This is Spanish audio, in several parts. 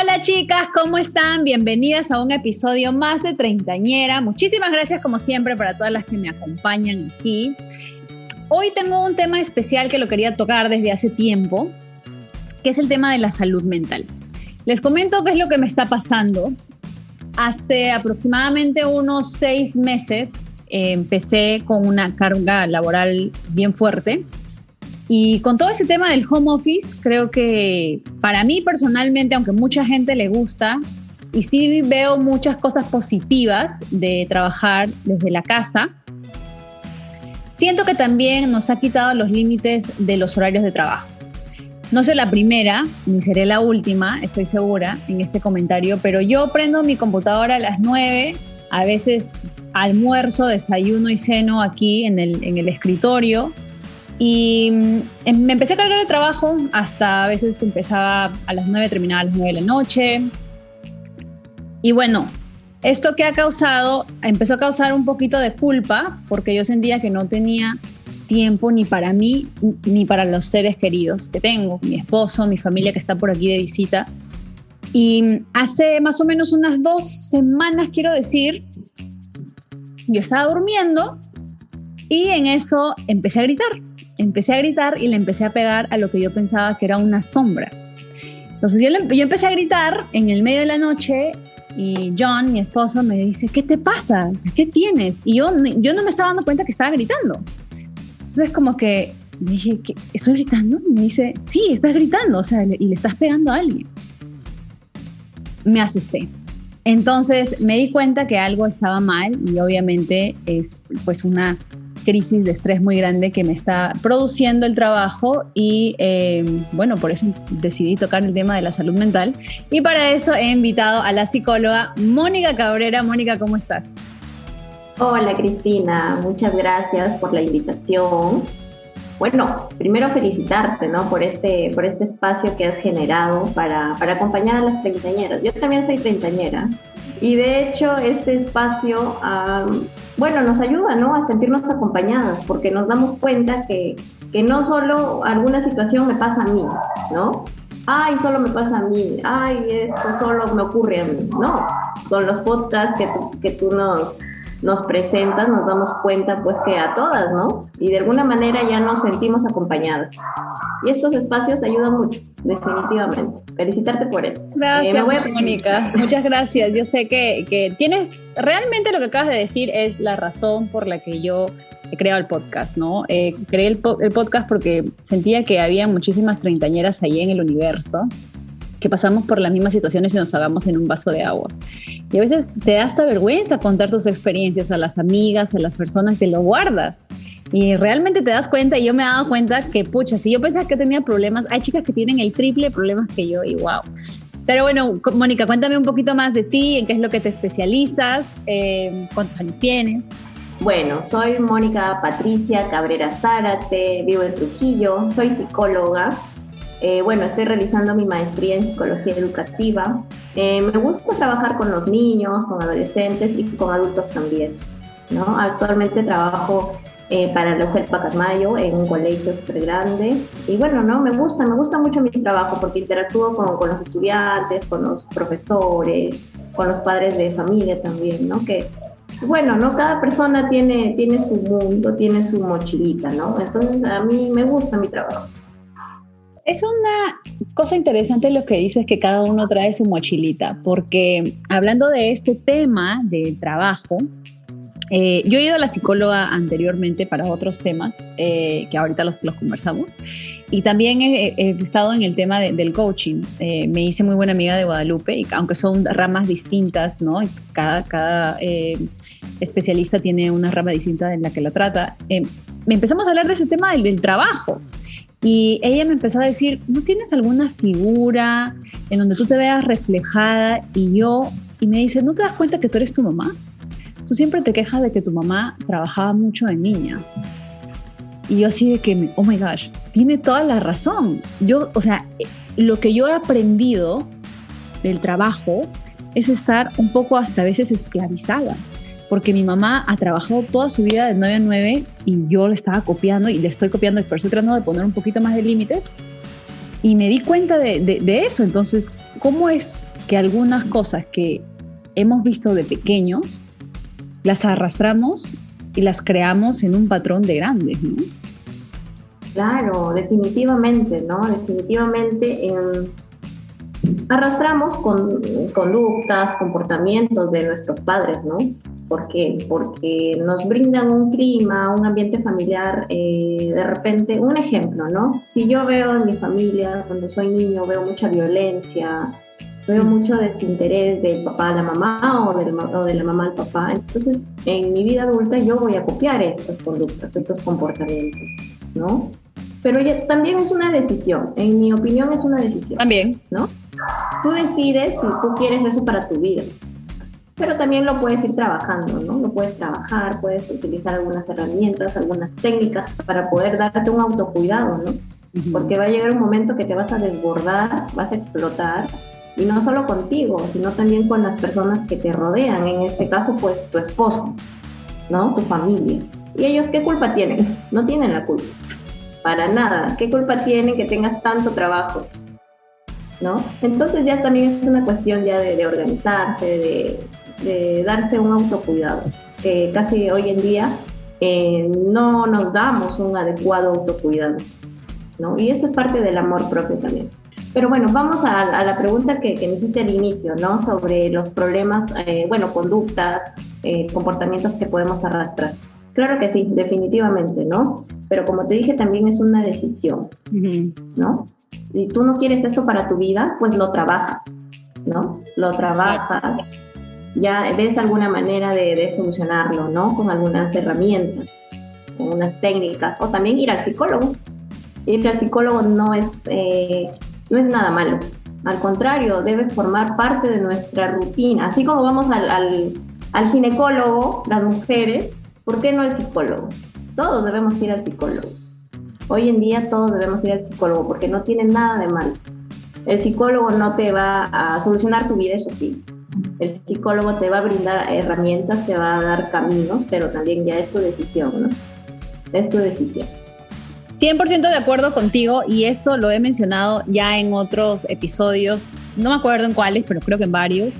Hola chicas, ¿cómo están? Bienvenidas a un episodio más de Treintañera. Muchísimas gracias como siempre para todas las que me acompañan aquí. Hoy tengo un tema especial que lo quería tocar desde hace tiempo, que es el tema de la salud mental. Les comento qué es lo que me está pasando. Hace aproximadamente unos seis meses eh, empecé con una carga laboral bien fuerte y con todo ese tema del home office, creo que para mí personalmente, aunque mucha gente le gusta, y sí veo muchas cosas positivas de trabajar desde la casa, siento que también nos ha quitado los límites de los horarios de trabajo. No soy la primera, ni seré la última, estoy segura, en este comentario, pero yo prendo mi computadora a las 9, a veces almuerzo, desayuno y ceno aquí en el, en el escritorio, y em, me empecé a cargar de trabajo hasta a veces empezaba a las 9, terminaba a las 9 de la noche. Y bueno, esto que ha causado, empezó a causar un poquito de culpa porque yo sentía que no tenía tiempo ni para mí ni para los seres queridos que tengo, mi esposo, mi familia que está por aquí de visita. Y hace más o menos unas dos semanas, quiero decir, yo estaba durmiendo y en eso empecé a gritar empecé a gritar y le empecé a pegar a lo que yo pensaba que era una sombra. Entonces yo, yo empecé a gritar en el medio de la noche y John, mi esposo, me dice, ¿qué te pasa? O sea, ¿qué tienes? Y yo, yo no me estaba dando cuenta que estaba gritando. Entonces como que dije, ¿qué? ¿estoy gritando? Y me dice, sí, estás gritando, o sea, y le estás pegando a alguien. Me asusté. Entonces me di cuenta que algo estaba mal y obviamente es pues una crisis de estrés muy grande que me está produciendo el trabajo y eh, bueno, por eso decidí tocar el tema de la salud mental y para eso he invitado a la psicóloga Mónica Cabrera. Mónica, ¿cómo estás? Hola Cristina, muchas gracias por la invitación. Bueno, primero felicitarte ¿no? por, este, por este espacio que has generado para, para acompañar a las treintañeras. Yo también soy treintañera y de hecho este espacio bueno, nos ayuda ¿no? a sentirnos acompañadas, porque nos damos cuenta que, que no solo alguna situación me pasa a mí, ¿no? Ay, solo me pasa a mí, ay, esto solo me ocurre a mí, no. Con los podcasts que tú, que tú nos, nos presentas, nos damos cuenta pues que a todas, ¿no? Y de alguna manera ya nos sentimos acompañadas. Y estos espacios ayudan mucho, definitivamente. Felicitarte por eso. Gracias, eh, Mónica. Muchas gracias. Yo sé que, que tienes, realmente lo que acabas de decir es la razón por la que yo he creado el podcast, ¿no? Eh, creé el, el podcast porque sentía que había muchísimas treintañeras ahí en el universo que pasamos por las mismas situaciones y nos hagamos en un vaso de agua. Y a veces te da hasta vergüenza contar tus experiencias a las amigas, a las personas, te lo guardas. Y realmente te das cuenta, y yo me he dado cuenta que, pucha, si yo pensaba que tenía problemas, hay chicas que tienen el triple de problemas que yo, y wow. Pero bueno, Mónica, cuéntame un poquito más de ti, en qué es lo que te especializas, eh, cuántos años tienes. Bueno, soy Mónica Patricia Cabrera Zárate, vivo en Trujillo, soy psicóloga, eh, bueno, estoy realizando mi maestría en psicología educativa. Eh, me gusta trabajar con los niños, con adolescentes y con adultos también. ¿no? Actualmente trabajo eh, para el Ojel Pacamayo en un colegio súper grande. Y bueno, ¿no? me gusta, me gusta mucho mi trabajo porque interactúo con, con, los estudiantes, con los profesores, con los padres de familia también, ¿no? Que, bueno, ¿no? Cada persona tiene, tiene su mundo, tiene su mochilita, ¿no? Entonces a mí me gusta mi trabajo. Es una cosa interesante lo que dices que cada uno trae su mochilita, porque hablando de este tema del trabajo, eh, yo he ido a la psicóloga anteriormente para otros temas, eh, que ahorita los, conversamos, y también he, estado en el tema del coaching. Eh, me hice muy buena amiga de Guadalupe, y aunque son ramas distintas, ¿no? Cada, cada especialista tiene una rama distinta en la que la trata. me empezamos a hablar de ese tema del, del trabajo Y ella me empezó a decir, ¿no tienes alguna figura en donde tú te veas reflejada? Y yo, y me dice, ¿no te das cuenta que tú eres tu mamá? Tú siempre te quejas de que tu mamá trabajaba mucho de niña. Y yo así de que, oh my gosh, tiene toda la razón. Yo, o sea, lo que yo he aprendido del trabajo es estar un poco hasta a veces esclavizada, porque mi mamá ha trabajado toda su vida de 9 a 9 y yo le estaba copiando y le estoy copiando, pero estoy tratando de poner un poquito más de límites y me di cuenta de, de eso. Entonces, ¿cómo es que algunas cosas que hemos visto de pequeños las arrastramos y las creamos en un patrón de grandes, ¿no? Claro, definitivamente, ¿no? Definitivamente em, arrastramos con conductas, comportamientos de nuestros padres, ¿no? ¿Por qué? Porque nos brindan un clima, un ambiente familiar, eh, de repente, un ejemplo, ¿no? Si yo veo en mi familia, cuando soy niño, veo mucha violencia, veo mucho desinterés del papá a la mamá o, del, o de la mamá al papá, entonces en mi vida adulta yo voy a copiar estas conductas, estos comportamientos, ¿no? Pero también es una decisión, en mi opinión es una decisión. También. ¿No? Tú decides si tú quieres eso para tu vida. Pero también lo puedes ir trabajando, ¿no? Lo puedes trabajar, puedes utilizar algunas herramientas, algunas técnicas para poder darte un autocuidado, ¿no? Porque va a llegar un momento que te vas a desbordar, vas a explotar, y no solo contigo, sino también con las personas que te rodean, en este caso, pues tu esposo, ¿no? Tu familia. ¿Y ellos qué culpa tienen? No tienen la culpa para nada. ¿Qué culpa tienen que tengas tanto trabajo? ¿No? Entonces ya también es una cuestión ya de, organizarse, de, darse un autocuidado, que casi hoy en día eh, no nos damos un adecuado autocuidado, ¿no? Y eso es parte del amor propio también. Pero bueno, vamos a, la pregunta que, que necesité al inicio, ¿no? Sobre los problemas, eh, bueno, conductas, eh, comportamientos que podemos arrastrar. Claro que sí, definitivamente, ¿no? Pero como te dije, también es una decisión, ¿no? Si tú no quieres esto para tu vida, pues lo trabajas, ¿no? Lo trabajas, ya ves alguna manera de, solucionarlo, ¿no? Con algunas herramientas, con unas técnicas, o también ir al psicólogo. Ir al psicólogo no es, eh, no es nada malo, al contrario, debe formar parte de nuestra rutina. Así como vamos al, al, al ginecólogo, las mujeres, ¿Por qué no el psicólogo? Todos debemos ir al psicólogo. Hoy en día todos debemos ir al psicólogo porque no tiene nada de malo. El psicólogo no te va a solucionar tu vida, eso sí. El psicólogo te va a brindar herramientas, te va a dar caminos, pero también ya es tu decisión, ¿no? Es tu decisión. 100% de acuerdo contigo y esto lo he mencionado ya en otros episodios, no me acuerdo en cuáles, pero creo que en varios,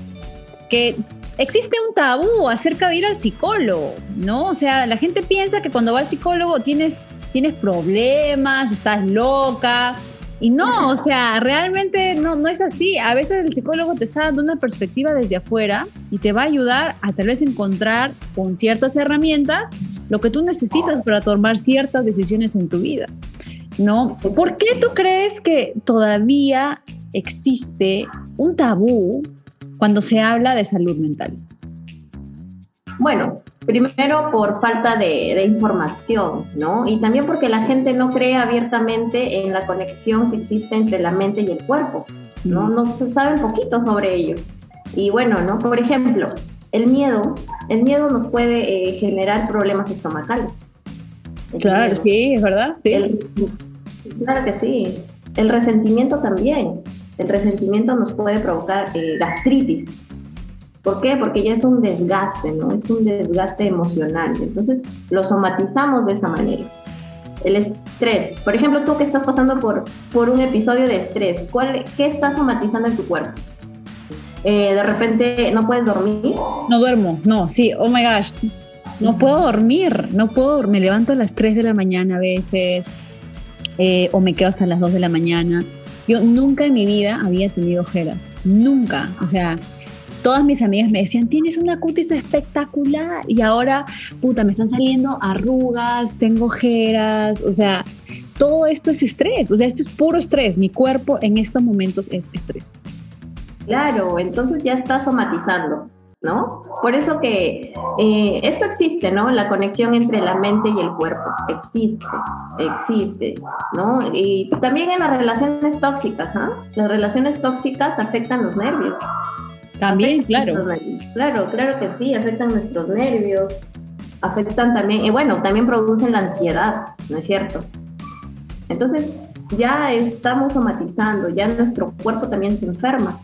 que existe un tabú acerca de ir al psicólogo, ¿no? O sea, la gente piensa que cuando va al psicólogo tienes, tienes problemas, estás loca. Y no, o sea, realmente no, no es así. A veces el psicólogo te está dando una perspectiva desde afuera y te va a ayudar a tal vez encontrar con ciertas herramientas lo que tú necesitas para tomar ciertas decisiones en tu vida. ¿No? ¿Por qué tú crees que todavía existe un tabú cuando se habla de salud mental? Bueno, primero por falta de, información, ¿no? Y también porque la gente no cree abiertamente en la conexión que existe entre la mente y el cuerpo, ¿no? No se sabe un poquito sobre ello. Y bueno, ¿no? Por ejemplo, el miedo, el miedo nos puede eh, generar problemas estomacales. claro, sí, es verdad, sí. claro que sí. El resentimiento también. El resentimiento nos puede provocar eh, gastritis. ¿Por qué? Porque ya es un desgaste, ¿no? Es un desgaste emocional. Entonces lo somatizamos de esa manera. El estrés. Por ejemplo, tú que estás pasando por, por un episodio de estrés, ¿cuál, ¿qué estás somatizando en tu cuerpo? Eh, de repente no puedes dormir. No duermo, no, sí, oh my gosh. No puedo dormir, no puedo, me levanto a las 3 de la mañana a veces, eh, o me quedo hasta las 2 de la mañana. Yo nunca en mi vida había tenido ojeras, nunca. O sea, todas mis amigas me decían, tienes una cutis espectacular y ahora, puta, me están saliendo arrugas, tengo ojeras, o sea, todo esto es estrés, o sea, esto es puro estrés. Mi cuerpo en estos momentos es estrés. Claro, entonces ya está somatizando. ¿no? Por eso que eh, esto existe, ¿no? La conexión entre la mente y el cuerpo existe, existe, ¿no? Y también en las relaciones tóxicas, ¿ah? Las relaciones tóxicas afectan los nervios. También, claro. Claro, claro que sí, afectan nuestros nervios, afectan también, y bueno, también producen la ansiedad, ¿no es cierto? Entonces, ya estamos somatizando, ya nuestro cuerpo también se enferma.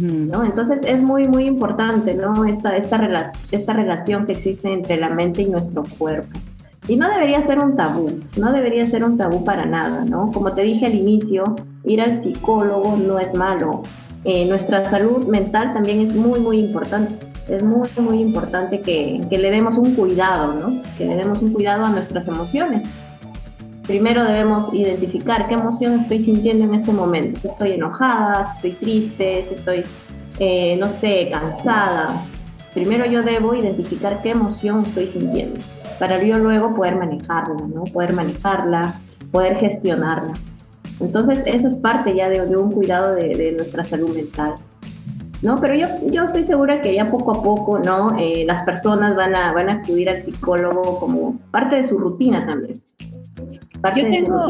¿no? Entonces es muy, muy importante ¿no? esta, esta, esta relación que existe entre la mente y nuestro cuerpo. Y no debería ser un tabú, no debería ser un tabú para nada, ¿no? Como te dije al inicio, ir al psicólogo no es malo. Eh, nuestra salud mental también es muy, muy importante. Es muy, muy importante que, que le demos un cuidado, ¿no? Que le demos un cuidado a nuestras emociones primero debemos identificar qué emoción estoy sintiendo en este momento. Si estoy enojada, si estoy triste, si estoy, eh, no sé, cansada. Primero yo debo identificar qué emoción estoy sintiendo para yo luego poder manejarla, ¿no? Poder manejarla, poder gestionarla. Entonces eso es parte ya de, un cuidado de, nuestra salud mental. ¿no? Pero yo, yo estoy segura que ya poco a poco, ¿no? Eh, las personas van a, van a acudir al psicólogo como parte de su rutina también. Yo tengo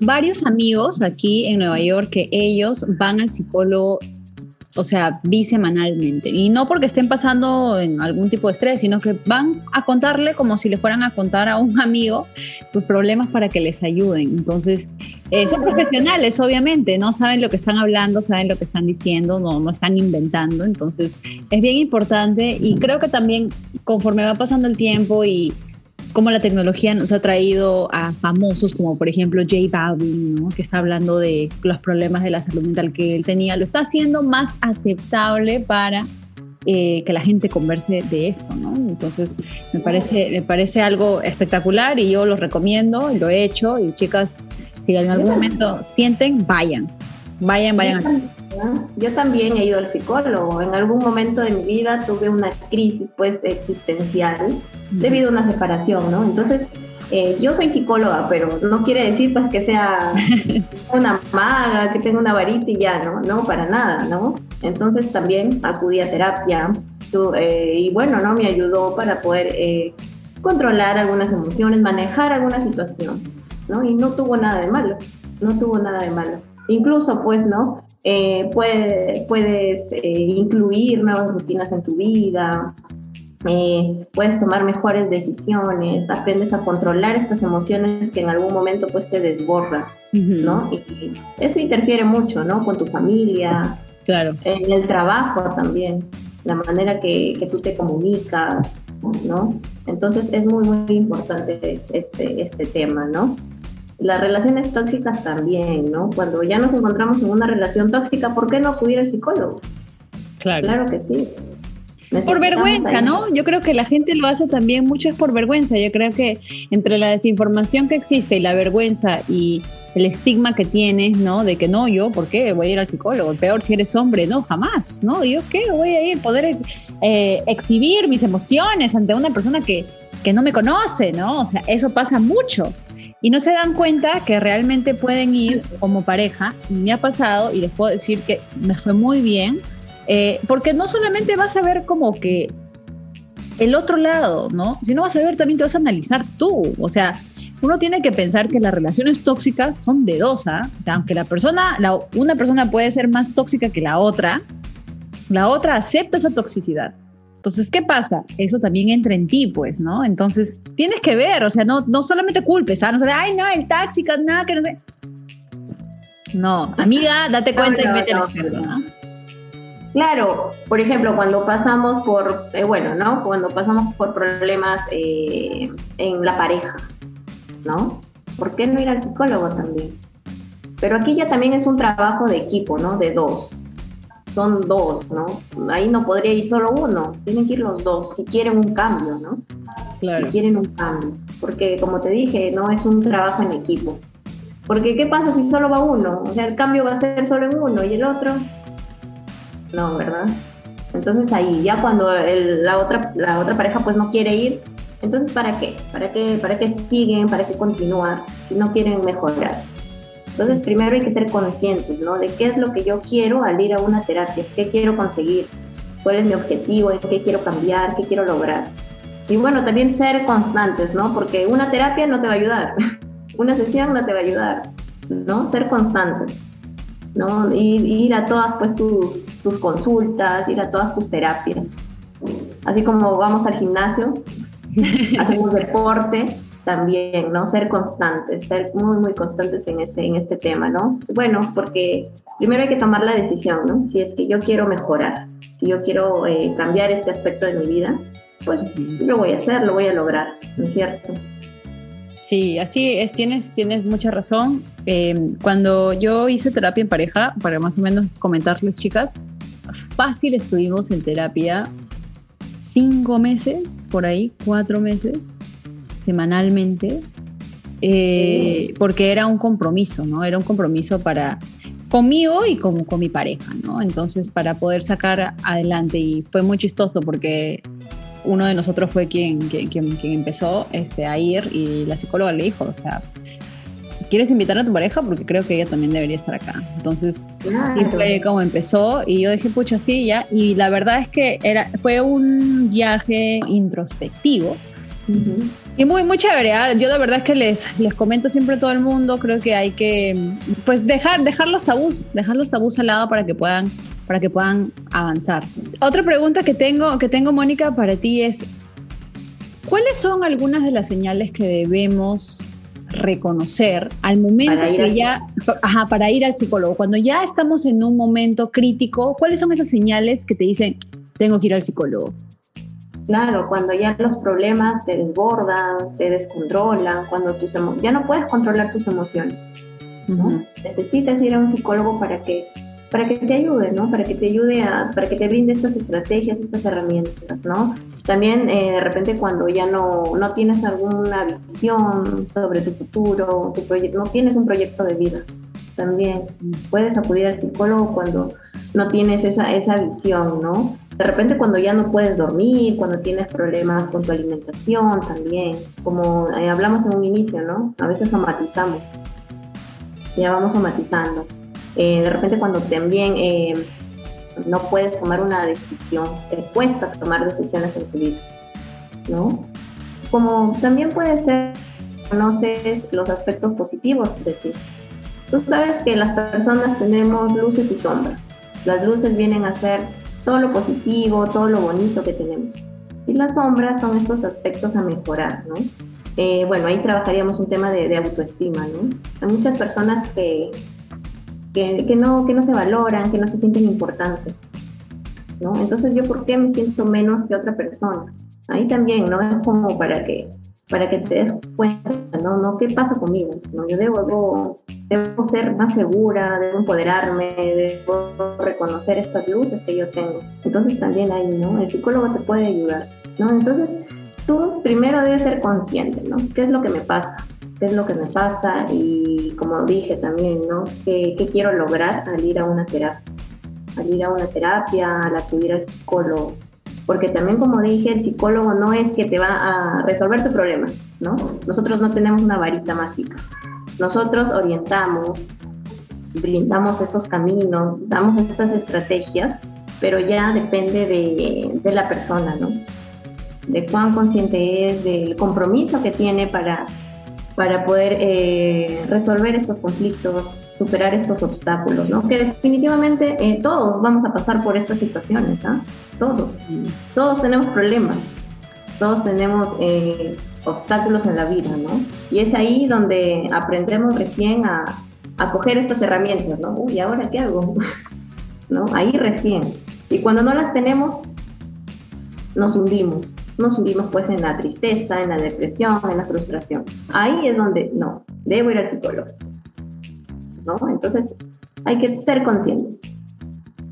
varios amigos aquí en Nueva York que ellos van al psicólogo, o sea, bisemanalmente. Y no porque estén pasando en algún tipo de estrés, sino que van a contarle como si le fueran a contar a un amigo sus problemas para que les ayuden. Entonces, eh, son profesionales, obviamente, no saben lo que están hablando, saben lo que están diciendo, no, no están inventando. Entonces, es bien importante y creo que también conforme va pasando el tiempo y cómo la tecnología nos ha traído a famosos como por ejemplo J Balvin, que está hablando de los problemas de la salud mental que él tenía, lo está haciendo más aceptable para eh, que la gente converse de esto, ¿no? Entonces me parece, me parece algo espectacular y yo lo recomiendo, lo he hecho. Y chicas, si en algún momento sienten, vayan, vayan, vayan. Yo también he ido al psicólogo. En algún momento de mi vida tuve una crisis pues existencial debido a una separación, ¿no? Entonces, eh, yo soy psicóloga, pero no quiere decir pues que sea una maga, que tenga una varita y ya, ¿no? No, para nada, ¿no? Entonces también acudí a terapia eh, y bueno, ¿no? Me ayudó para poder eh, controlar algunas emociones, manejar alguna situación, ¿no? Y no tuvo nada de malo, no tuvo nada de malo. Incluso pues, ¿no? puedes incluir nuevas rutinas en tu vida, eh, puedes tomar mejores decisiones, aprendes a controlar estas emociones que en algún momento pues te desbordan, ¿no? Y eso interfiere mucho, ¿no? Con tu familia, claro. en el trabajo también, la manera que, que tú te comunicas, ¿no? Entonces es muy, muy importante este, este tema, ¿no? Las relaciones tóxicas también, ¿no? Cuando ya nos encontramos en una relación tóxica, ¿por qué no acudir al psicólogo? Claro. Claro que sí. Por vergüenza, ¿no? Yo creo que la gente lo hace también mucho es por vergüenza. Yo creo que entre la desinformación que existe y la vergüenza y el estigma que tienes, ¿no? De que no, yo, ¿por qué voy a ir al psicólogo? Peor si eres hombre, no, jamás, ¿no? Yo, ¿qué? Voy a ir, poder eh, exhibir mis emociones ante una persona que, que no me conoce, ¿no? O sea, eso pasa mucho. Y no se dan cuenta que realmente pueden ir como pareja. Me ha pasado y les puedo decir que me fue muy bien eh, porque no solamente vas a ver como que el otro lado, ¿no? Sino vas a ver también te vas a analizar tú. O sea, uno tiene que pensar que las relaciones tóxicas son de dos, ¿ah? O sea, aunque la persona, una persona puede ser más tóxica que la otra, la otra acepta esa toxicidad. Entonces, ¿qué pasa? Eso también entra en ti, pues, ¿no? Entonces, tienes que ver, o sea, no, no solamente culpes, ¿ah? No sé, ay, no, el tóxico, nada, que no sé. No, amiga, date cuenta y vete al experto, ¿no? Claro, por ejemplo, cuando pasamos por, eh, bueno, ¿no? Cuando pasamos por problemas eh, en la pareja, ¿no? ¿Por qué no ir al psicólogo también? Pero aquí ya también es un trabajo de equipo, ¿no? De dos. Son dos, ¿no? Ahí no podría ir solo uno, tienen que ir los dos, si quieren un cambio, ¿no? Claro. Si quieren un cambio. Porque como te dije, no es un trabajo en equipo. Porque ¿qué pasa si solo va uno? O sea, el cambio va a ser solo en uno y el otro no, ¿verdad? Entonces ahí, ya cuando la, otra, la otra pareja pues no quiere ir, entonces ¿para qué? ¿Para qué, ¿Para qué siguen? ¿Para qué continuar si no quieren mejorar? Entonces primero hay que ser conscientes, ¿no? De qué es lo que yo quiero al ir a una terapia, qué quiero conseguir, cuál es mi objetivo, en qué quiero cambiar, qué quiero lograr. Y bueno, también ser constantes, ¿no? Porque una terapia no te va a ayudar, una sesión no te va a ayudar, ¿no? Ser constantes, ¿no? Ir, ir a todas pues tus, tus consultas, ir a todas tus terapias. Así como vamos al gimnasio, hacemos deporte, también, ¿no? Ser constantes, ser muy, muy constantes en este, en este tema, ¿no? Bueno, porque primero hay que tomar la decisión, ¿no? Si es que yo quiero mejorar, si yo quiero eh, cambiar este aspecto de mi vida, pues lo voy a hacer, lo voy a lograr, ¿no es cierto? Sí, así es, tienes, tienes mucha razón. Eh, cuando yo hice terapia en pareja, para más o menos comentarles, chicas, fácil estuvimos en terapia cinco meses, por ahí, cuatro meses, semanalmente, eh, porque era un compromiso, ¿no? Era un compromiso para conmigo y con, con mi pareja, ¿no? Entonces, para poder sacar adelante, y fue muy chistoso porque uno de nosotros fue quien, quien, quien, empezó este, a ir y la psicóloga le dijo, o sea, ¿quieres invitar a tu pareja? Porque creo que ella también debería estar acá. Entonces, así fue como empezó y yo dije, pucha, sí, ya. Y la verdad es que era, fue un viaje introspectivo y muy, muy chévere. ¿ah? Yo de verdad es que les, les comento siempre a todo el mundo, creo que hay que pues dejar, dejar los tabús, dejar los tabús al lado para que puedan, para que puedan avanzar. Otra pregunta que tengo, que tengo, Mónica, para ti es, ¿cuáles son algunas de las señales que debemos reconocer al momento que ya, ajá, para ir al psicólogo, cuando ya estamos en un momento crítico, ¿cuáles son esas señales que te dicen, tengo que ir al psicólogo? Claro, cuando ya los problemas te desbordan, te descontrolan, cuando tus ya no puedes controlar tus emociones. Necesitas ir a un psicólogo para que para que te ayude, ¿no? Para que te ayude a, para que te brinde estas estrategias, estas herramientas, ¿no? También eh, de repente cuando ya no, no tienes alguna visión sobre tu futuro, tu proyecto, no tienes un proyecto de vida, también puedes acudir al psicólogo cuando no tienes esa, esa visión, ¿no? De repente cuando ya no puedes dormir, cuando tienes problemas con tu alimentación también, como eh, hablamos en un inicio, ¿no? A veces somatizamos, ya vamos somatizando. Eh, de repente cuando también eh, no puedes tomar una decisión, te cuesta tomar decisiones en tu vida, ¿no? Como también puede ser, conoces los aspectos positivos de ti. Tú sabes que las personas tenemos luces y sombras. Las luces vienen a ser todo lo positivo, todo lo bonito que tenemos. Y las sombras son estos aspectos a mejorar, ¿no? Eh, bueno, ahí trabajaríamos un tema de, autoestima, ¿no? Hay muchas personas que, que, no, que no se valoran, que no se sienten importantes, ¿no? Entonces, ¿yo por qué me siento menos que otra persona? Ahí también, ¿no? Es como para que para que te des cuenta, ¿no? ¿No? ¿Qué pasa conmigo? ¿no? Yo debo, debo, ser más segura, debo empoderarme, debo reconocer estas luces que yo tengo. Entonces también ahí, ¿no? El psicólogo te puede ayudar, ¿no? Entonces tú primero debes ser consciente, ¿no? ¿Qué es lo que me pasa? ¿Qué es lo que me pasa? Y como dije también, ¿no? ¿Qué, quiero lograr al ir a una terapia? Al ir a una terapia, al acudir al psicólogo porque también como dije, el psicólogo no es que te va a resolver tu problema, ¿no? Nosotros no tenemos una varita mágica. Nosotros orientamos, brindamos estos caminos, damos estas estrategias, pero ya depende de, de la persona, ¿no? De cuán consciente es, del compromiso que tiene para para poder eh, resolver estos conflictos, superar estos obstáculos, ¿no? Que definitivamente eh, todos vamos a pasar por estas situaciones, ¿ah? Todos. Todos tenemos problemas, todos tenemos eh, obstáculos en la vida, ¿no? Y es ahí donde aprendemos recién a, a coger estas herramientas, ¿no? Uy, ¿ahora qué hago? ¿No? Ahí recién. Y cuando no las tenemos, nos hundimos nos subimos pues en la tristeza, en la depresión, en la frustración. Ahí es donde, no, debo ir al psicólogo. ¿No? Entonces, hay que ser conscientes.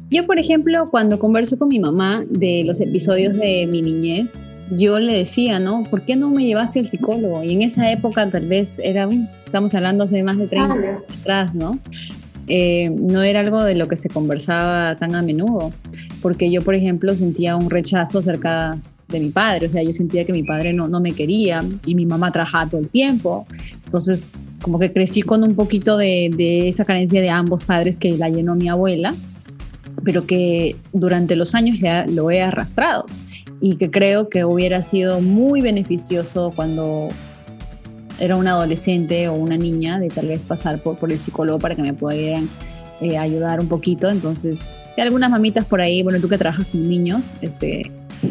Yo, por ejemplo, cuando converso con mi mamá de los episodios de mi niñez, yo le decía, ¿no? ¿Por qué no me llevaste al psicólogo? Y en esa época tal vez era, estamos hablando hace más de 30 años atrás, ¿no? Eh, no era algo de lo que se conversaba tan a menudo, porque yo, por ejemplo, sentía un rechazo acerca de mi padre, o sea, yo sentía que mi padre no, no me quería y mi mamá trabajaba todo el tiempo, entonces como que crecí con un poquito de, de esa carencia de ambos padres que la llenó mi abuela, pero que durante los años ya lo he arrastrado y que creo que hubiera sido muy beneficioso cuando era una adolescente o una niña de tal vez pasar por, por el psicólogo para que me pudieran eh, ayudar un poquito. Entonces, algunas mamitas por ahí, bueno, tú que trabajas con niños, este,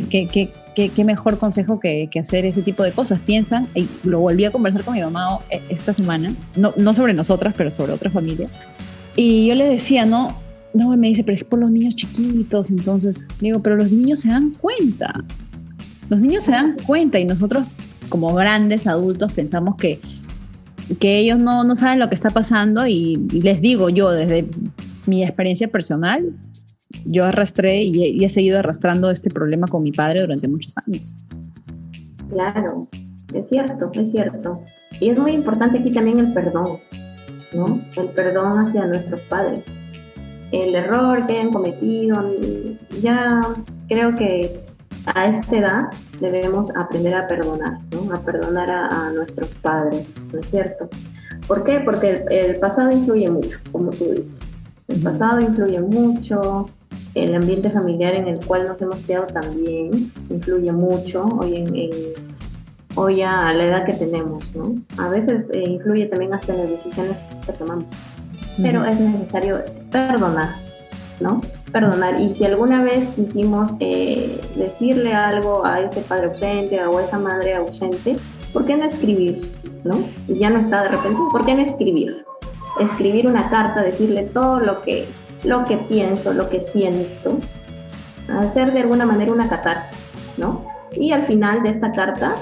¿qué, qué, qué, qué mejor consejo que, que, hacer ese tipo de cosas? Piensan, y lo volví a conversar con mi mamá eh, esta semana, no, no sobre nosotras, pero sobre otra familia. Y yo le decía, no, no, me dice, pero es por los niños chiquitos, entonces, digo, pero los niños se dan cuenta. Los niños se dan cuenta y nosotros como grandes adultos pensamos que, que ellos no, no saben lo que está pasando y, les digo yo desde mi experiencia personal, yo arrastré y he, seguido arrastrando este problema con mi padre durante muchos años. Claro, es cierto, es cierto. Y es muy importante aquí también el perdón, ¿no? El perdón hacia nuestros padres. El error que hayan cometido, ya creo que a esta edad debemos aprender a perdonar, ¿no? a perdonar a, nuestros padres, ¿no es cierto? ¿Por qué? Porque el, pasado influye mucho, como tú dices. El pasado influye mucho, el ambiente familiar en el cual nos hemos criado también influye mucho hoy, en, hoy a la edad que tenemos, ¿no? A veces eh, influye también hasta en las decisiones que tomamos, pero es necesario perdonar, ¿no? Perdonar. Y si alguna vez quisimos eh, decirle algo a ese padre ausente o a esa madre ausente, ¿por qué no escribir? ¿No? Y ya no está de repente, ¿por qué no escribir? Escribir una carta, decirle todo lo que, lo que pienso, lo que siento, hacer de alguna manera una catarsis, ¿no? Y al final de esta carta,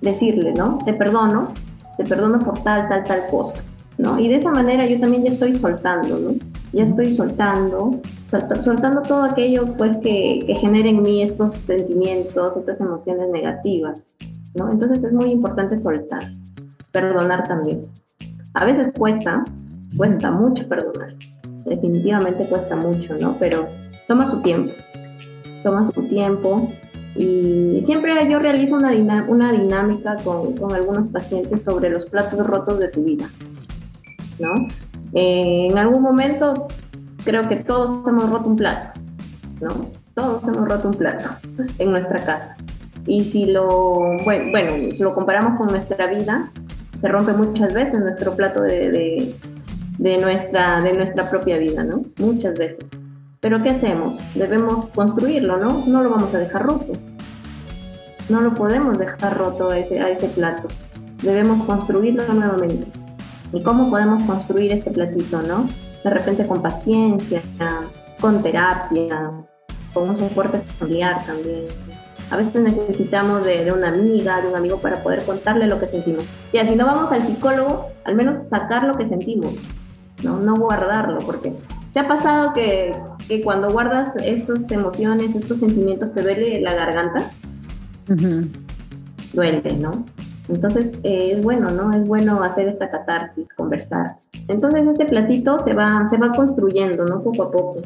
decirle, ¿no? Te perdono, te perdono por tal, tal, tal cosa. ¿no? Y de esa manera yo también ya estoy soltando, ¿no? Ya estoy soltando, soltando todo aquello pues que, que genera en mí estos sentimientos, estas emociones negativas, ¿no? Entonces es muy importante soltar, perdonar también. A veces cuesta, cuesta mucho perdonar, definitivamente cuesta mucho, ¿no? Pero toma su tiempo, toma su tiempo, y siempre yo realizo una, dinámica con, algunos pacientes sobre los platos rotos de tu vida. ¿no? Eh, en algún momento creo que todos hemos roto un plato, ¿no? Todos hemos roto un plato en nuestra casa. Y si lo, bueno, bueno si lo comparamos con nuestra vida, se rompe muchas veces nuestro plato de, de, nuestra, de nuestra propia vida, ¿no? Muchas veces. Pero ¿qué hacemos? Debemos construirlo, ¿no? No lo vamos a dejar roto. No lo podemos dejar roto a ese, plato. Debemos construirlo nuevamente y cómo podemos construir este platito, ¿no? De repente con paciencia, con terapia, con un soporte familiar también. A veces necesitamos de, una amiga, de un amigo para poder contarle lo que sentimos. Y así no vamos al psicólogo, al menos sacar lo que sentimos, no, no guardarlo, porque ¿te ha pasado que, que cuando guardas estas emociones, estos sentimientos, te duele la garganta? Duele, ¿no? Entonces eh, es bueno, ¿no? Es bueno hacer esta catarsis, conversar. Entonces este platito se va, se va construyendo, ¿no? Poco a poco.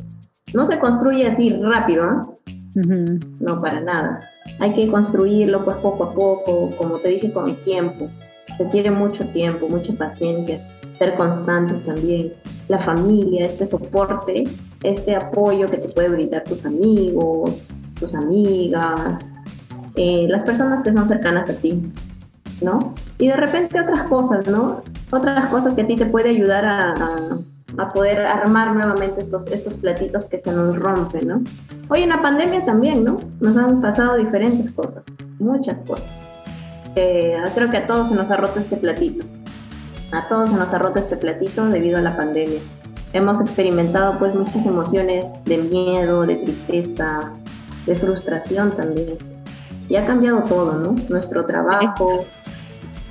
No se construye así rápido, ¿no? No, para nada. Hay que construirlo pues poco a poco, como te dije, con el tiempo. Requiere mucho tiempo, mucha paciencia, ser constantes también. La familia, este soporte, este apoyo que te puede brindar tus amigos, tus amigas, eh, las personas que son cercanas a ti. ¿no? Y de repente otras cosas, ¿no? Otras cosas que a ti te puede ayudar a, a, poder armar nuevamente estos, estos platitos que se nos rompen, ¿no? Hoy en la pandemia también, ¿no? Nos han pasado diferentes cosas, muchas cosas. creo que a todos se nos ha roto este platito. A todos se nos ha roto este platito debido a la pandemia. Hemos experimentado pues muchas emociones de miedo, de tristeza, de frustración también. Y ha cambiado todo, ¿no? Nuestro trabajo,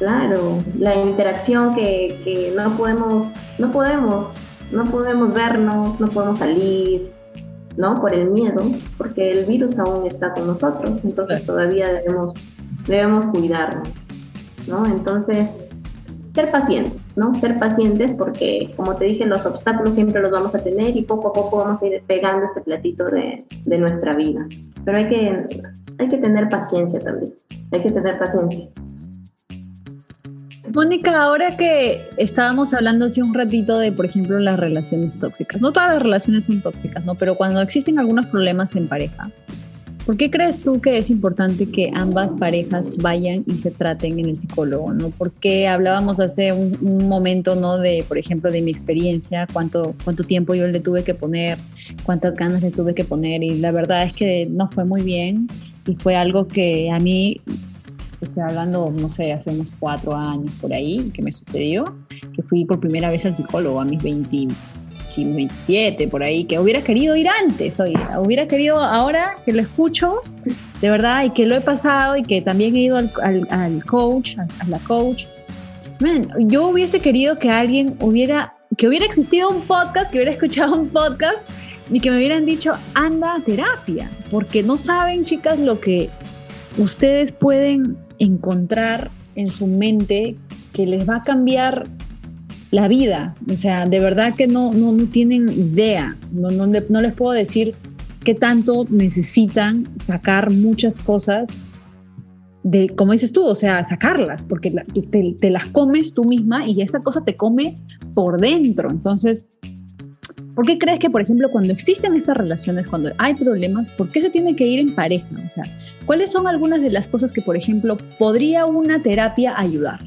Claro, la interacción que, no podemos, no podemos, no podemos vernos, no podemos salir, ¿no? Por el miedo, porque el virus aún está con nosotros, entonces todavía debemos, debemos cuidarnos, ¿no? Entonces, ser pacientes, ¿no? Ser pacientes porque, como te dije, los obstáculos siempre los vamos a tener y poco a poco vamos a ir pegando este platito de, de nuestra vida. Pero hay que, hay que tener paciencia también, hay que tener paciencia Mónica, ahora que estábamos hablando hace un ratito de, por ejemplo, las relaciones tóxicas. No todas las relaciones son tóxicas, ¿no? Pero cuando existen algunos problemas en pareja, ¿por qué crees tú que es importante que ambas parejas vayan y se traten en el psicólogo, ¿no? Porque hablábamos hace un, momento, ¿no? De, por ejemplo, de mi experiencia, cuánto, cuánto tiempo yo le tuve que poner, cuántas ganas le tuve que poner y la verdad es que no fue muy bien y fue algo que a mí estoy hablando, no sé, hace unos cuatro años por ahí, que me sucedió, que fui por primera vez al psicólogo a mis 20, 27, por ahí, que hubiera querido ir antes, oye, hubiera querido ahora que lo escucho, de verdad, y que lo he pasado y que también he ido al, al, coach, a, la coach. Man, yo hubiese querido que alguien hubiera, que hubiera existido un podcast, que hubiera escuchado un podcast y que me hubieran dicho, anda a terapia, porque no saben, chicas, lo que ustedes pueden encontrar en su mente que les va a cambiar la vida. O sea, de verdad que no, no, tienen idea. No, no, no, les puedo decir qué tanto necesitan sacar muchas cosas de, como dices tú, o sea, sacarlas, porque te, te, las comes tú misma y esa cosa te come por dentro. Entonces, ¿Por qué crees que, por ejemplo, cuando existen estas relaciones, cuando hay problemas, ¿por qué se tiene que ir en pareja? O sea, ¿cuáles son algunas de las cosas que, por ejemplo, podría una terapia ayudar?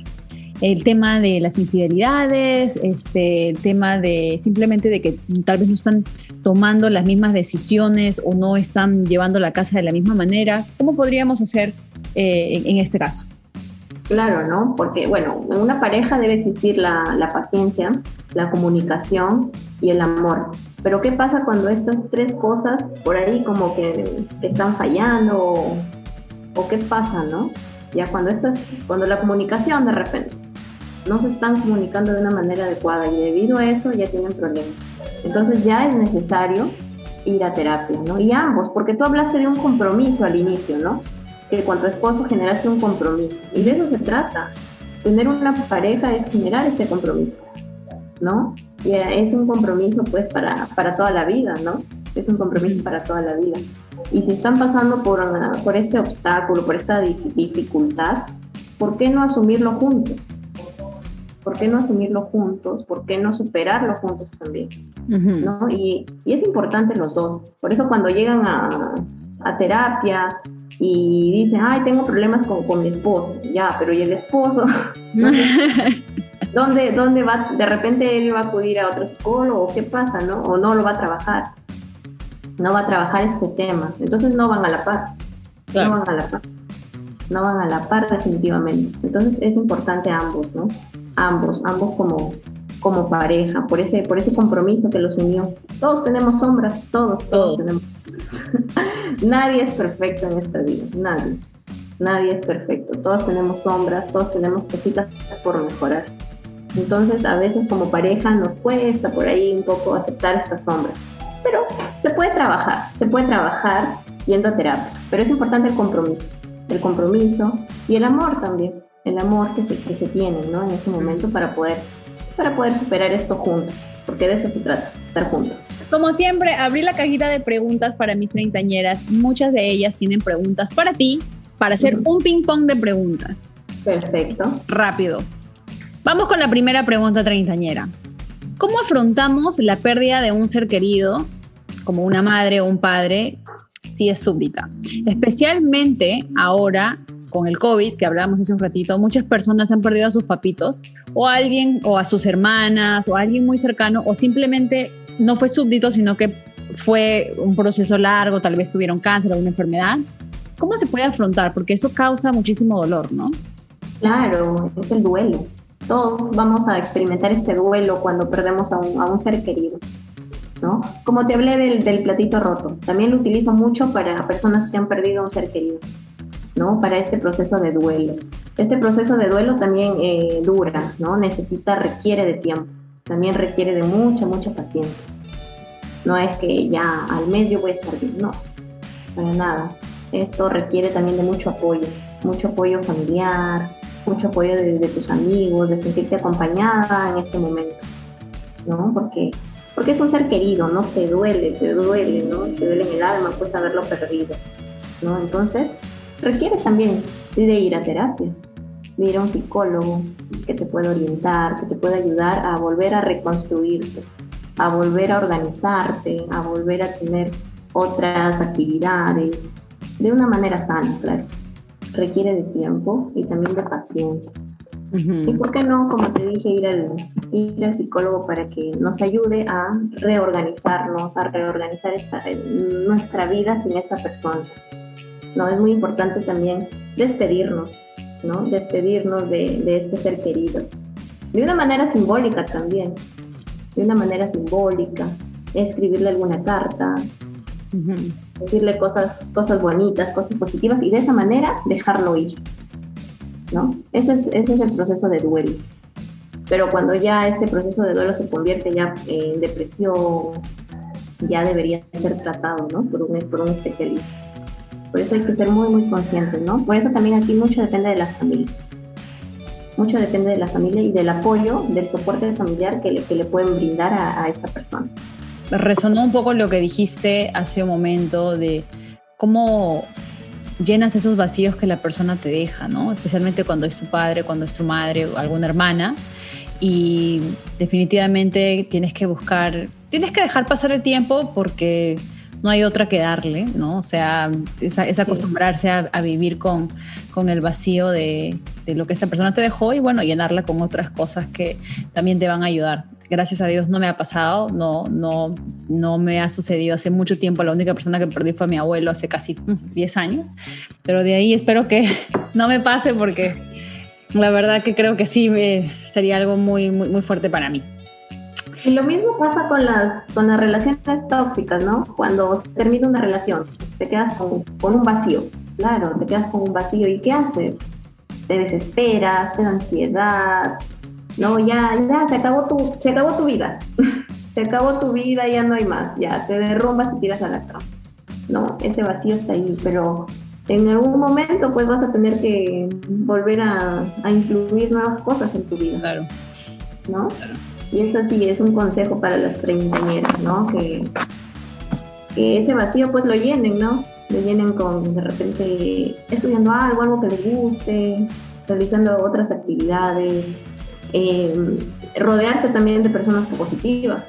El tema de las infidelidades, este, el tema de simplemente de que tal vez no están tomando las mismas decisiones o no están llevando la casa de la misma manera. ¿Cómo podríamos hacer eh, en, este caso? Claro, ¿no? Porque, bueno, en una pareja debe existir la, paciencia, la comunicación y el amor. Pero ¿qué pasa cuando estas tres cosas por ahí como que están fallando o, qué pasa, no? Ya cuando cuando la comunicación de repente no se están comunicando de una manera adecuada y debido a eso ya tienen problemas. Entonces ya es necesario ir a terapia, ¿no? Y ambos, porque tú hablaste de un compromiso al inicio, ¿no? Que con tu esposo generaste un compromiso. Y de eso se trata. Tener una pareja es generar este compromiso. ¿no? Y es un compromiso pues para, para toda la vida, ¿no? Es un compromiso para toda la vida. Y si están pasando por, por este obstáculo, por esta dificultad, ¿por qué no asumirlo juntos? ¿Por qué no asumirlo juntos? ¿Por qué no superarlo juntos también? ¿no? Y, y, es importante los dos. Por eso cuando llegan a, a terapia y dicen, ay, tengo problemas con, con mi esposo, ya, pero ¿y el esposo? ¿Dónde, ¿Dónde va? De repente él va a acudir a otro psicólogo, ¿qué pasa, no? O no lo va a trabajar. No va a trabajar este tema. Entonces no van a la par. No van a la par. No van a la par definitivamente. Entonces es importante ambos, ¿no? Ambos, ambos como, como pareja, por ese, por ese compromiso que los unió. Todos tenemos sombras, todos, todos tenemos. nadie es perfecto en esta vida, nadie. Nadie es perfecto. Todos tenemos sombras, todos tenemos cositas por mejorar. Entonces a veces como pareja nos cuesta por ahí un poco aceptar estas sombras. Pero se puede trabajar, se puede trabajar yendo a terapia. Pero es importante el compromiso, el compromiso y el amor también, el amor que se, que se tiene ¿no? en ese momento para poder, para poder superar esto juntos, porque de eso se trata, estar juntos. Como siempre, abrí la cajita de preguntas para mis treintañeras. Muchas de ellas tienen preguntas para ti, para hacer un ping-pong de preguntas. Perfecto. Rápido. Vamos con la primera pregunta treintañera. ¿Cómo afrontamos la pérdida de un ser querido, como una madre o un padre, si es súbdita? Especialmente ahora con el COVID, que hablábamos hace un ratito, muchas personas han perdido a sus papitos, o a alguien, o a sus hermanas, o a alguien muy cercano, o simplemente no fue súbdito, sino que fue un proceso largo, tal vez tuvieron cáncer o una enfermedad. ¿Cómo se puede afrontar? Porque eso causa muchísimo dolor, ¿no? Claro, es el duelo todos vamos a experimentar este duelo cuando perdemos a un, ser querido. ¿no? Como te hablé del, platito roto, también lo utilizo mucho para personas que han perdido a un ser querido, ¿no? Para este proceso de duelo. Este proceso de duelo también eh, dura, ¿no? Necesita, requiere de tiempo, también requiere de mucha, mucha paciencia. No es que ya al medio voy a estar bien, no, para nada. Esto requiere también de mucho apoyo, mucho apoyo familiar, mucho apoyo de, tus amigos, de sentirte acompañada en este momento, ¿no? Porque, porque es un ser querido, ¿no? Te duele, te duele, ¿no? Te duele en el alma, pues haberlo perdido, ¿no? Entonces, requiere también de ir a terapia, de ir a un psicólogo que te puede orientar, que te puede ayudar a volver a reconstruirte, a volver a organizarte, a volver a tener otras actividades de una manera sana, claro. Requiere de tiempo y también de paciencia. Y por qué no, como te dije, ir al, ir al psicólogo para que nos ayude a reorganizarnos, a reorganizar esta, nuestra vida sin esta persona. ¿No? Es muy importante también despedirnos, ¿no? Despedirnos de, de este ser querido. De una manera simbólica también, de una manera simbólica, escribirle alguna carta, decirle cosas, cosas bonitas, cosas positivas y de esa manera dejarlo ir. ¿no? Ese es, ese es el proceso de duelo. Pero cuando ya este proceso de duelo se convierte ya en depresión, ya debería ser tratado ¿no? por, un, por un especialista. Por eso hay que ser muy, muy conscientes, ¿no? Por eso también aquí mucho depende de la familia. Mucho depende de la familia y del apoyo, del soporte familiar que le, que le pueden brindar a, a esta persona. Resonó un poco lo que dijiste hace un momento de cómo llenas esos vacíos que la persona te deja, ¿no? Especialmente cuando es tu padre, cuando es tu madre o alguna hermana. Y definitivamente tienes que buscar, tienes que dejar pasar el tiempo porque no hay otra que darle, ¿no? O sea, es, acostumbrarse a, vivir con, con el vacío de, de, lo que esta persona te dejó y bueno, llenarla con otras cosas que también te van a ayudar gracias a Dios no me ha pasado, no, no, no me ha sucedido hace mucho tiempo. La única persona que perdí fue mi abuelo hace casi 10 años, pero de ahí espero que no me pase porque la verdad que creo que sí me, sería algo muy, muy, muy fuerte para mí. Y lo mismo pasa con las, con las relaciones tóxicas, ¿no? Cuando termina una relación, te quedas con, con un vacío, claro, te quedas con un vacío. ¿Y qué haces? Te desesperas, te da ansiedad, no, ya, ya, se acabó tu, se acabó tu vida. se acabó tu vida, ya no hay más. Ya, te derrumbas y tiras a la cama. No, ese vacío está ahí, pero en algún momento pues vas a tener que volver a, incluir nuevas cosas en tu vida. Claro. ¿No? Y eso sí es un consejo para las treintañeras, ¿no? Que, ese vacío pues lo llenen, ¿no? Lo llenen con de repente estudiando algo, algo que les guste, realizando otras actividades, eh, rodearse también de personas positivas.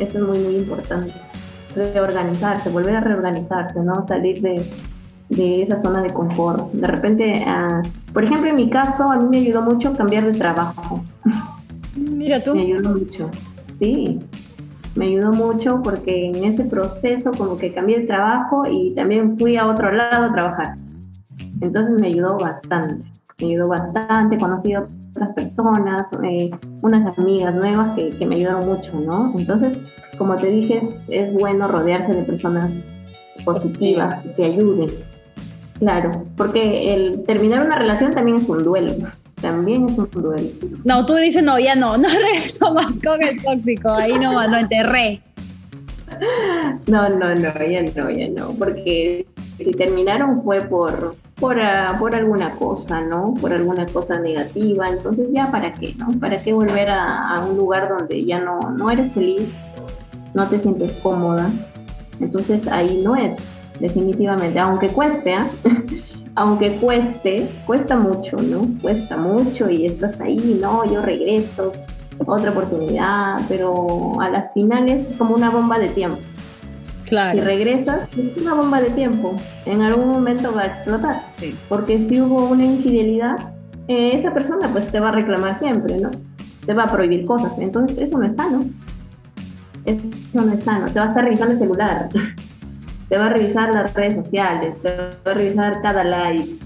Eso es muy, muy importante. Reorganizarse, volver a reorganizarse, ¿no? Salir de, de esa zona de confort. De repente, ah, por ejemplo, en mi caso, a mí me ayudó mucho cambiar de trabajo. Mira tú. Me ayudó mucho, sí. Me ayudó mucho porque en ese proceso como que cambié de trabajo y también fui a otro lado a trabajar. Entonces me ayudó bastante me ayudó bastante, he conocido otras personas, eh, unas amigas nuevas que, que, me ayudaron mucho, ¿no? Entonces, como te dije, es, bueno rodearse de personas positivas que te ayuden. Claro, porque el terminar una relación también es un duelo. También es un duelo. No, tú dices, no, ya no, no regreso más con el tóxico, ahí no, no enterré. No, no, no, ya no, ya no, porque si terminaron fue por, por, ah, por alguna cosa, ¿no? Por alguna cosa negativa, entonces ya para qué, ¿no? ¿Para qué volver a, un lugar donde ya no, no eres feliz, no te sientes cómoda? Entonces ahí no es, definitivamente, aunque cueste, ¿ah? aunque cueste, cuesta mucho, ¿no? Cuesta mucho y estás ahí, no, yo regreso, otra oportunidad, pero a las finales es como una bomba de tiempo. Claro. Si regresas, es una bomba de tiempo. En algún momento va a explotar. Porque si hubo una infidelidad, eh, esa persona pues te va a reclamar siempre, ¿no? Te va a prohibir cosas. Entonces eso no es sano. Eso no es sano. Te va a estar revisando el celular. te va a revisar las redes sociales. Te va a revisar cada like.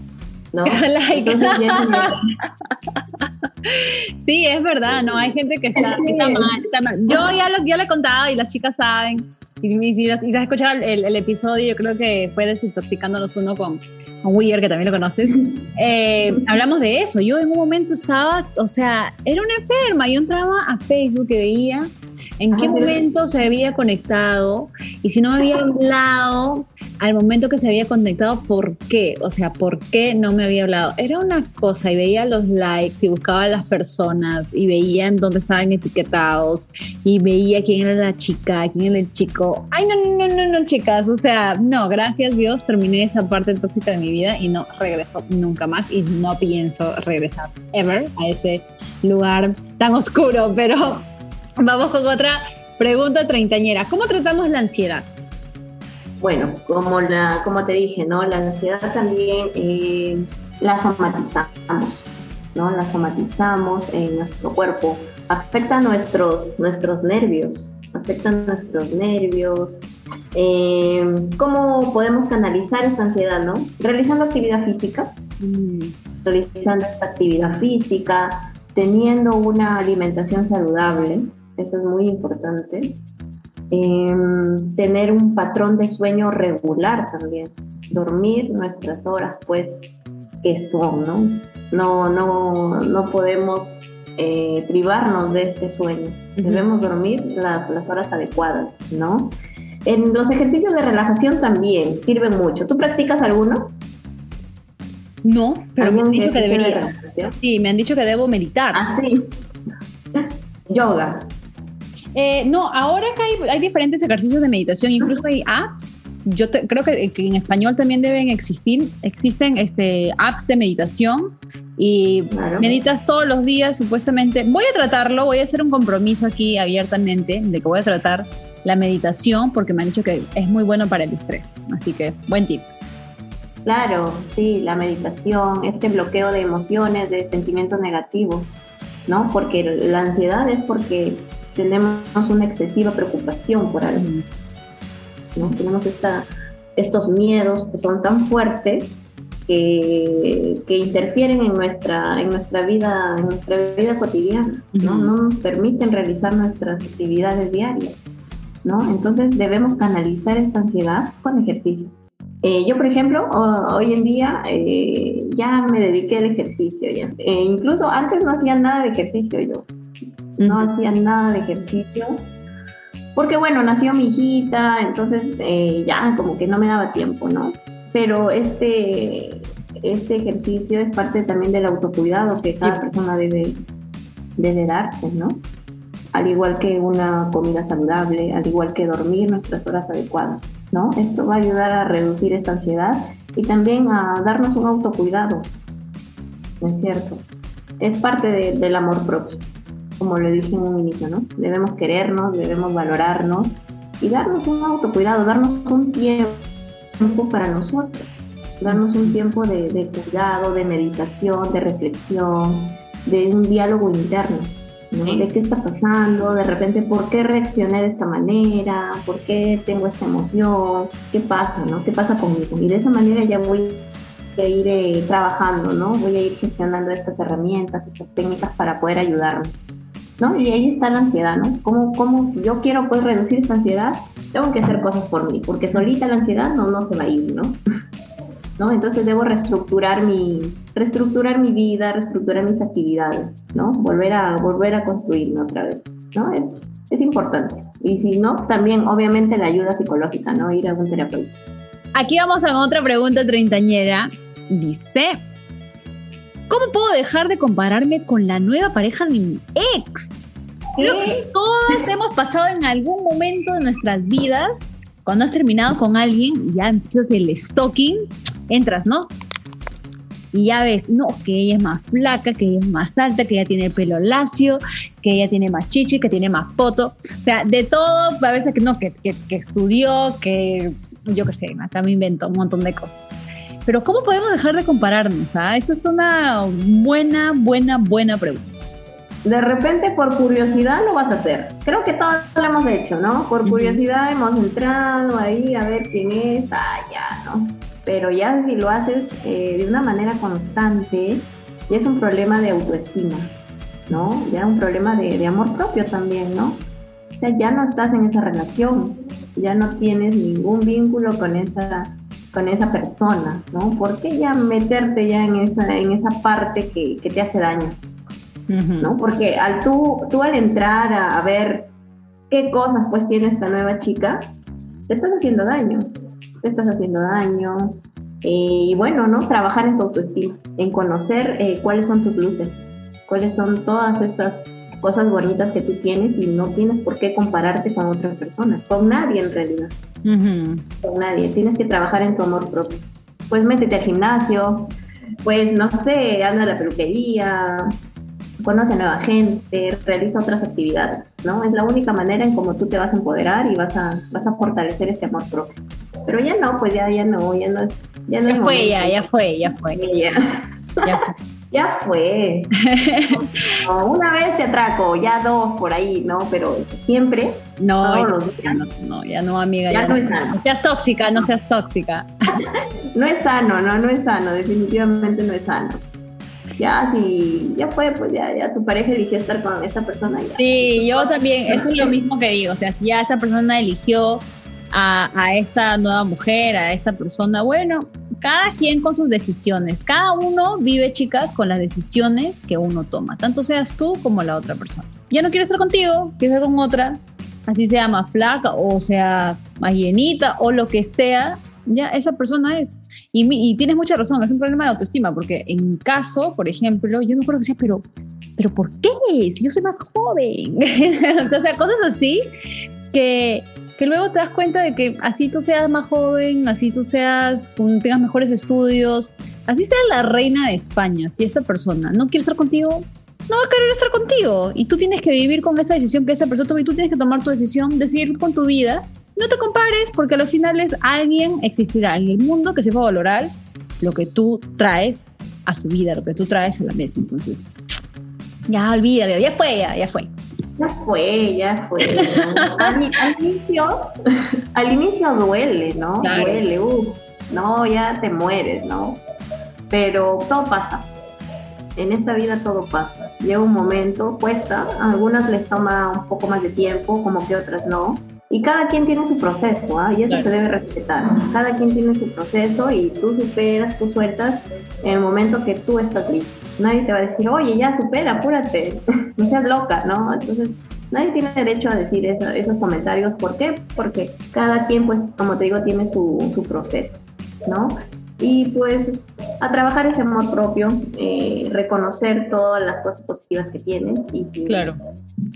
¿no? Cada like. Entonces, sí, es verdad, ¿no? Hay gente que está, mal, Yo ya lo, yo le he contado y las chicas saben. Y, si, has escuchado el, episodio, yo creo que fue desintoxicándonos uno con, con Weir, que también lo conoces. Eh, hablamos de eso. Yo en un momento estaba, o sea, era una enferma. Yo entraba a Facebook y veía en qué momento se había conectado y si no me había hablado al momento que se había conectado, ¿por qué? O sea, ¿por qué no me había hablado? Era una cosa y veía los likes y buscaba a las personas y veía en dónde estaban etiquetados y veía quién era la chica, quién era el chico. Ay, no, no, no, no, no, chicas. O sea, no, gracias Dios, terminé esa parte tóxica de mi vida y no regreso nunca más y no pienso regresar ever a ese lugar tan oscuro. Pero vamos con otra pregunta treintañera. ¿Cómo tratamos la ansiedad? Bueno, como, la, como te dije, ¿no? La ansiedad también eh, la somatizamos, ¿no? La somatizamos en nuestro cuerpo. Afecta nuestros, nuestros nervios, afecta nuestros nervios. Eh, ¿Cómo podemos canalizar esta ansiedad, no? Realizando actividad física, mm. realizando esta actividad física, teniendo una alimentación saludable, eso es muy importante. Em, tener un patrón de sueño regular también, dormir nuestras horas, pues, que son, ¿no? No, no, no podemos eh, privarnos de este sueño. Debemos dormir las, las horas adecuadas, ¿no? En los ejercicios de relajación también sirven mucho. ¿Tú practicas alguno? No, pero me han dicho que debería. Sí, me han dicho que debo meditar. Ah, sí. Yoga. Eh, no, ahora que hay, diferentes ejercicios de meditación, incluso hay apps. Yo creo que, en español también deben existir, existen este, apps de meditación y meditas todos los días supuestamente. Voy a tratarlo, voy a hacer un compromiso aquí abiertamente de que voy a tratar la meditación porque me han dicho que es muy bueno para el estrés. Así que buen tip. Claro, sí, la meditación, este bloqueo de emociones, de sentimientos negativos, ¿no? Porque la ansiedad es porque tenemos una excesiva preocupación por algo. ¿no? Tenemos esta, estos miedos que son tan fuertes que, que, interfieren en nuestra, en nuestra vida, en nuestra vida cotidiana, ¿no? no nos permiten realizar nuestras actividades diarias. ¿no? Entonces debemos canalizar esta ansiedad con ejercicio. Eh, yo, por ejemplo, hoy en día eh, ya me dediqué al ejercicio. Ya. Eh, incluso antes no hacía nada de ejercicio yo no hacía nada de ejercicio. Porque bueno, nació mi hijita, entonces eh, ya como que no me daba tiempo, ¿no? Pero este, este ejercicio es parte también del autocuidado que cada persona debe, debe darse, ¿no? Al igual que una comida saludable, al igual que dormir nuestras horas adecuadas, ¿no? Esto va a ayudar a reducir esta ansiedad y también a darnos un autocuidado, ¿no es cierto? Es parte del amor propio como le dije en un inicio, ¿no? Debemos querernos, debemos valorarnos y darnos un autocuidado, darnos un tiempo para nosotros, darnos un tiempo de, cuidado, de meditación, de reflexión, de un diálogo interno. ¿no? ¿De qué está pasando? De repente, ¿por qué reaccioné de esta manera? ¿Por qué tengo esta emoción? ¿Qué pasa? ¿no? ¿Qué pasa conmigo? Y de esa manera ya voy a ir eh, trabajando, ¿no? Voy a ir gestionando estas herramientas, estas técnicas para poder ayudarme. ¿No? Y ahí está la ansiedad, ¿no? ¿Cómo, si yo quiero pues reducir esta ansiedad, tengo que hacer cosas por mí, porque solita la ansiedad no, no se va a ir, ¿no? ¿no? Entonces debo reestructurar mi, reestructurar mi vida, reestructurar mis actividades, ¿no? Volver a, volver a construirme otra vez, ¿no? Es, es importante. Y si no, también obviamente la ayuda psicológica, ¿no? Ir a un terapeuta. Aquí vamos a otra pregunta treintañera. Dice, ¿Cómo puedo dejar de compararme con la nueva pareja de mi ex? Creo que todos hemos pasado en algún momento de nuestras vidas, cuando has terminado con alguien, ya empiezas el stalking, entras, ¿no? Y ya ves, no, que ella es más flaca, que ella es más alta, que ella tiene el pelo lacio, que ella tiene más chichi, que tiene más foto. O sea, de todo, a veces que no, que, que, que estudió, que yo qué sé, acá me invento un montón de cosas. Pero ¿cómo podemos dejar de compararnos? Ah? Esa es una buena, buena, buena pregunta. De repente por curiosidad lo vas a hacer. Creo que todos lo hemos hecho, ¿no? Por curiosidad hemos entrado ahí a ver quién es, ah, ya, ¿no? Pero ya si lo haces eh, de una manera constante, ya es un problema de autoestima, ¿no? Ya es un problema de, de amor propio también, ¿no? O sea, ya no estás en esa relación, ya no tienes ningún vínculo con esa con esa persona, ¿no? ¿Por qué ya meterte ya en esa, en esa parte que, que te hace daño? ¿No? Porque al tú, tú al entrar a, ver qué cosas pues tiene esta nueva chica, te estás haciendo daño, te estás haciendo daño. Eh, y bueno, ¿no? Trabajar en tu autoestima, en conocer eh, cuáles son tus luces, cuáles son todas estas cosas bonitas que tú tienes y no tienes por qué compararte con otra persona, con nadie en realidad. Con nadie. Tienes que trabajar en tu amor propio. Pues métete al gimnasio, pues no sé, anda a la peluquería, conoce a nueva gente, realiza otras actividades, ¿no? Es la única manera en cómo tú te vas a empoderar y vas a, vas a fortalecer este amor propio. Pero ya no, pues ya, ya no, ya no es. Ya, no fue, ya, ya fue, ya fue. Ya, ya fue. Ya fue. una vez te atraco, ya dos por ahí, ¿no? Pero siempre. No, no, no, ya no, amiga. Ya, no, es sano. No seas tóxica, no seas tóxica. no es sano, no, no es sano, definitivamente no es sano ya si ya fue, pues ya, ya tu pareja eligió estar con esa persona. Ya. Sí, yo también, eso es lo mismo que digo, o sea, si ya esa persona eligió a, a, esta nueva mujer, a esta persona, bueno, cada quien con sus decisiones, cada uno vive, chicas, con las decisiones que uno toma, tanto seas tú como la otra persona. Ya no quiero estar contigo, quiero estar con otra, así sea más flaca o sea más llenita o lo que sea, ya esa persona es. Y, tienes mucha razón, es un problema de autoestima, porque en mi caso, por ejemplo, yo me acuerdo que decía, pero, pero ¿por qué? Si yo soy más joven. o sea, cosas así que, que luego te das cuenta de que así tú seas más joven, así tú seas, tengas mejores estudios, así sea la reina de España, si esta persona no quiere estar contigo, no va a querer estar contigo. Y tú tienes que vivir con esa decisión que esa persona toma y tú tienes que tomar tu decisión de seguir con tu vida no te compares porque al final es alguien existirá en el mundo que sepa valorar lo que tú traes a su vida, lo que tú traes a la mesa. Entonces, ya olvídalo, ya fue, ya, ya fue. Ya fue, ya fue. al, inicio, al inicio duele, ¿no? Duele, uh, no, ya te mueres, ¿no? Pero todo pasa. En esta vida todo pasa. Llega un momento, cuesta, a algunas les toma un poco más de tiempo, como que otras no y cada quien tiene su proceso, ¿ah? y eso se debe respetar. Cada quien tiene su proceso y tú superas, tú sueltas en el momento que tú estás listo. Nadie te va a decir, oye, ya supera, apúrate, no seas loca, ¿no? Entonces, nadie tiene derecho a decir esos comentarios. ¿Por qué? Porque cada quien, pues, como te digo, tiene su, su proceso, ¿no? Y pues a trabajar ese amor propio, eh, reconocer todas las cosas positivas que tienes y si, claro.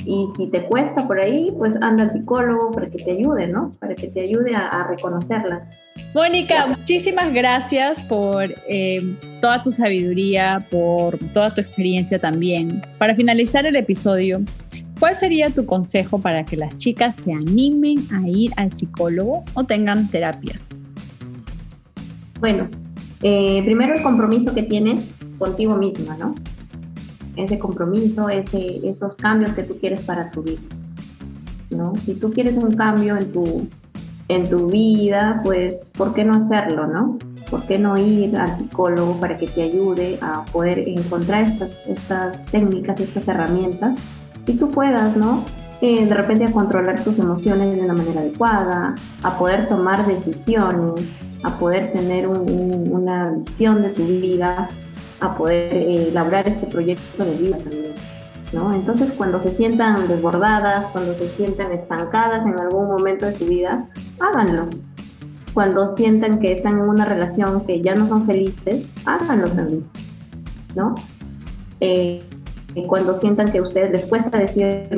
y si te cuesta por ahí, pues anda al psicólogo para que te ayude, ¿no? Para que te ayude a, reconocerlas. Mónica, muchísimas gracias por eh, toda tu sabiduría, por toda tu experiencia también. Para finalizar el episodio, ¿cuál sería tu consejo para que las chicas se animen a ir al psicólogo o tengan terapias? Bueno, eh, primero el compromiso que tienes contigo misma, ¿no? Ese compromiso, ese, esos cambios que tú quieres para tu vida, ¿no? Si tú quieres un cambio en tu, en tu vida, pues, ¿por qué no hacerlo, no? ¿Por qué no ir al psicólogo para que te ayude a poder encontrar estas, estas técnicas, estas herramientas y tú puedas, ¿no? Eh, de repente a controlar tus emociones de una manera adecuada, a poder tomar decisiones, a poder tener una visión de tu vida, a poder eh, elaborar este proyecto de vida también. ¿no? Entonces, cuando se sientan desbordadas, cuando se sientan estancadas en algún momento de su vida, háganlo. Cuando sientan que están en una relación que ya no son felices, háganlo también. ¿no? Eh, cuando sientan que a ustedes les cuesta decir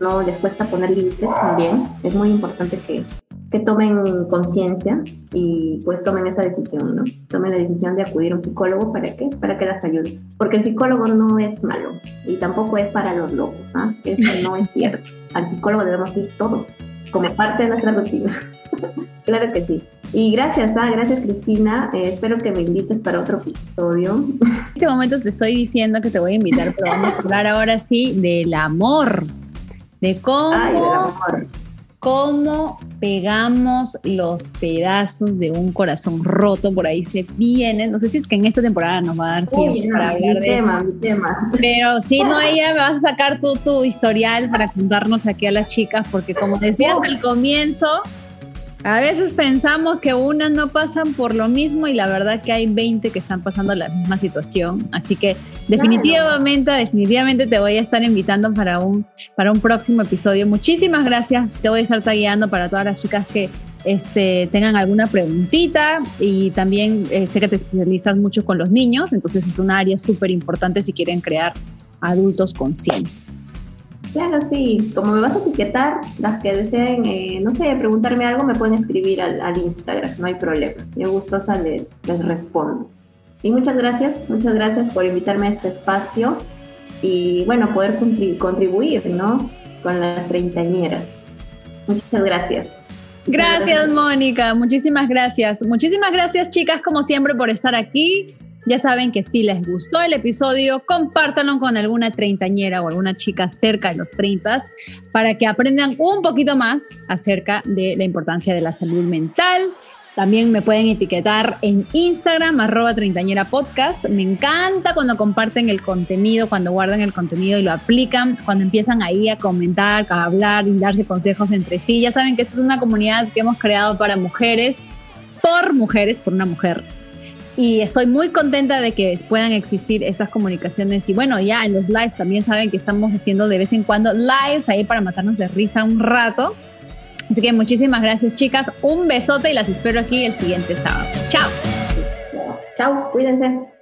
no, les cuesta poner límites también, es muy importante que, que tomen conciencia y pues tomen esa decisión, ¿no? Tomen la decisión de acudir a un psicólogo, ¿para qué? Para que las ayude. Porque el psicólogo no es malo y tampoco es para los locos, ¿ah? Eso no es cierto. Al psicólogo debemos ir todos, como parte de nuestra rutina. claro que sí. Y gracias, ¿ah? gracias Cristina. Eh, espero que me invites para otro episodio. En este momento te estoy diciendo que te voy a invitar, pero vamos a hablar ahora sí del amor. De cómo... Ay, cómo pegamos los pedazos de un corazón roto, por ahí se vienen, no sé si es que en esta temporada nos va a dar tiempo para hablar de tema, Mi tema. Pero si no, ya me vas a sacar tu historial para contarnos aquí a las chicas, porque como decías al comienzo, A veces pensamos que unas no pasan por lo mismo y la verdad que hay 20 que están pasando la misma situación. Así que definitivamente, definitivamente te voy a estar invitando para un, para un próximo episodio. Muchísimas gracias. Te voy a estar tagueando para todas las chicas que este, tengan alguna preguntita y también eh, sé que te especializas mucho con los niños, entonces es un área súper importante si quieren crear adultos conscientes. Claro, sí. Como me vas a etiquetar, las que deseen, eh, no sé, preguntarme algo, me pueden escribir al, Instagram, no hay problema. Yo gustosa les, les respondo. Y muchas gracias, muchas gracias por invitarme a este espacio y, bueno, poder contribuir, ¿no? Con las treintañeras. Muchas gracias. Gracias, Mónica. Muchísimas gracias. Muchísimas gracias, chicas, como siempre, por estar aquí. Ya saben que si les gustó el episodio, compártanlo con alguna treintañera o alguna chica cerca de los treintas para que aprendan un poquito más acerca de la importancia de la salud mental. También me pueden etiquetar en Instagram, arroba treintañera podcast. Me encanta cuando comparten el contenido, cuando guardan el contenido y lo aplican, cuando empiezan ahí a comentar, a hablar y darse consejos entre sí. Ya saben que esta es una comunidad que hemos creado para mujeres, por mujeres, por una mujer y estoy muy contenta de que puedan existir estas comunicaciones y bueno, ya en los lives también saben que estamos haciendo de vez en cuando lives ahí para matarnos de risa un rato. Así que muchísimas gracias chicas, un besote y las espero aquí el siguiente sábado. Chao. Chao, cuídense.